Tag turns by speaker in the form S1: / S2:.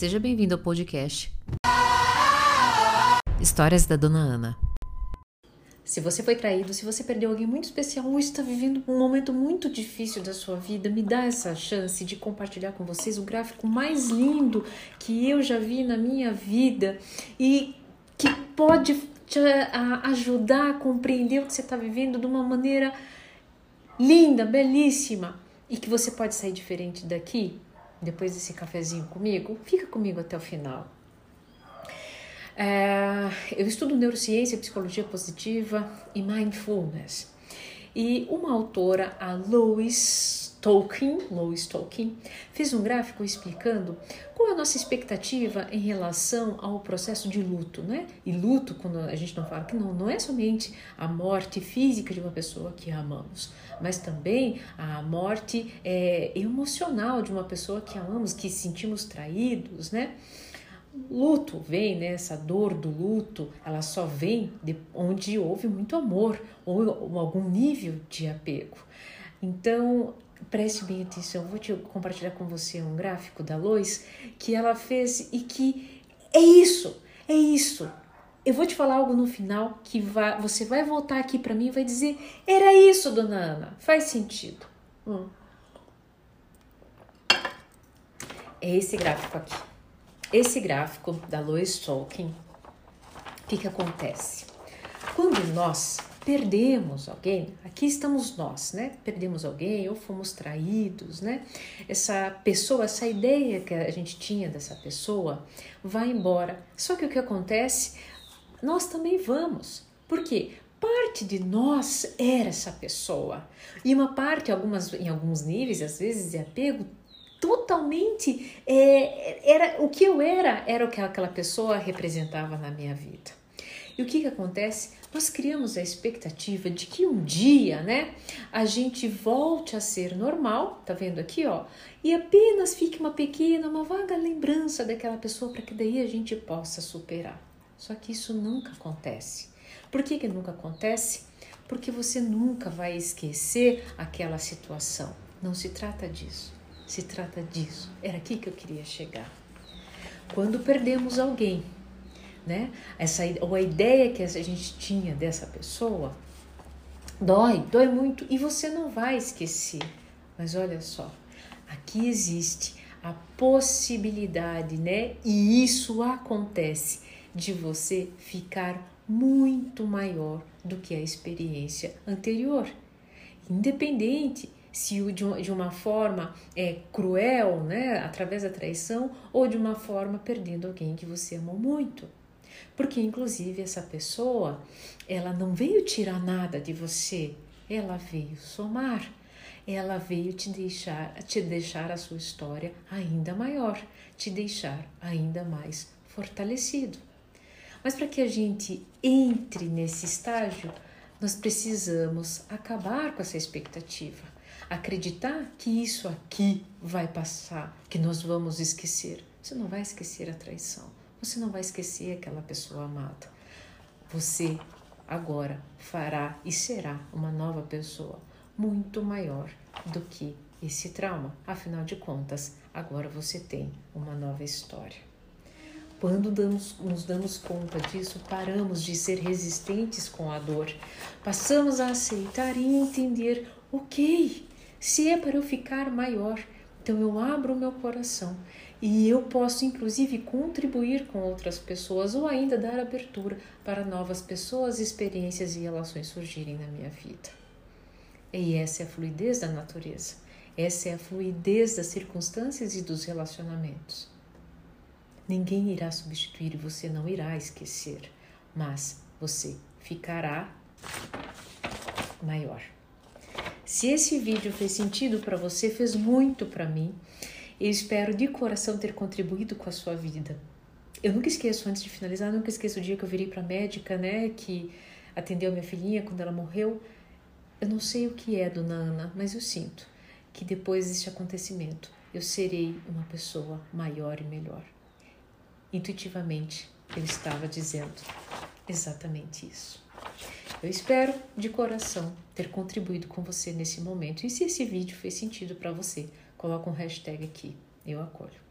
S1: Seja bem-vindo ao podcast Histórias da Dona Ana. Se você foi traído, se você perdeu alguém muito especial ou está vivendo um momento muito difícil da sua vida, me dá essa chance de compartilhar com vocês o gráfico mais lindo que eu já vi na minha vida e que pode te ajudar a compreender o que você está vivendo de uma maneira linda, belíssima e que você pode sair diferente daqui depois desse cafezinho comigo, fica comigo até o final. É, eu estudo neurociência, psicologia positiva e mindfulness. E uma autora, a Lois Tolkien, Lois Tolkien, fez um gráfico explicando qual é a nossa expectativa em relação ao processo de luto, né? E luto, quando a gente não fala que não, não é somente a morte física de uma pessoa que amamos, mas também a morte é, emocional de uma pessoa que amamos, que sentimos traídos, né? luto vem, né, essa dor do luto, ela só vem de onde houve muito amor ou algum nível de apego. Então, preste bem atenção, vou te compartilhar com você um gráfico da Lois que ela fez e que é isso, é isso. Eu vou te falar algo no final que vai, você vai voltar aqui para mim e vai dizer: era isso, dona Ana, faz sentido. Hum. É esse gráfico aqui. Esse gráfico da Lois Tolkien, o que, que acontece? Quando nós perdemos alguém, aqui estamos nós, né? Perdemos alguém ou fomos traídos, né? Essa pessoa, essa ideia que a gente tinha dessa pessoa vai embora. Só que o que acontece? Nós também vamos. Por quê? Parte de nós era essa pessoa. E uma parte, algumas, em alguns níveis, às vezes, de apego, totalmente é, era o que eu era, era o que aquela pessoa representava na minha vida. E o que, que acontece? Nós criamos a expectativa de que um dia, né, a gente volte a ser normal, tá vendo aqui, ó, e apenas fique uma pequena, uma vaga lembrança daquela pessoa para que daí a gente possa superar. Só que isso nunca acontece. Por que, que nunca acontece? Porque você nunca vai esquecer aquela situação. Não se trata disso se trata disso. Era aqui que eu queria chegar. Quando perdemos alguém, né? Essa ou a ideia que a gente tinha dessa pessoa dói, dói muito e você não vai esquecer. Mas olha só, aqui existe a possibilidade, né? E isso acontece de você ficar muito maior do que a experiência anterior. Independente se de uma forma é, cruel, né, através da traição, ou de uma forma perdendo alguém que você amou muito. Porque, inclusive, essa pessoa, ela não veio tirar nada de você, ela veio somar. Ela veio te deixar, te deixar a sua história ainda maior, te deixar ainda mais fortalecido. Mas para que a gente entre nesse estágio, nós precisamos acabar com essa expectativa acreditar que isso aqui vai passar, que nós vamos esquecer. Você não vai esquecer a traição, você não vai esquecer aquela pessoa amada. Você agora fará e será uma nova pessoa muito maior do que esse trauma. Afinal de contas, agora você tem uma nova história. Quando damos, nos damos conta disso, paramos de ser resistentes com a dor, passamos a aceitar e entender: ok, se é para eu ficar maior, então eu abro o meu coração e eu posso inclusive contribuir com outras pessoas ou ainda dar abertura para novas pessoas, experiências e relações surgirem na minha vida. E essa é a fluidez da natureza. Essa é a fluidez das circunstâncias e dos relacionamentos. Ninguém irá substituir e você não irá esquecer, mas você ficará maior. Se esse vídeo fez sentido para você, fez muito para mim. Eu espero de coração ter contribuído com a sua vida. Eu nunca esqueço, antes de finalizar, nunca esqueço o dia que eu virei para médica, né, que atendeu minha filhinha quando ela morreu. Eu não sei o que é, dona Ana, mas eu sinto que depois deste acontecimento eu serei uma pessoa maior e melhor. Intuitivamente, eu estava dizendo exatamente isso. Eu espero de coração ter contribuído com você nesse momento. E se esse vídeo fez sentido para você, coloca um hashtag aqui. Eu acolho.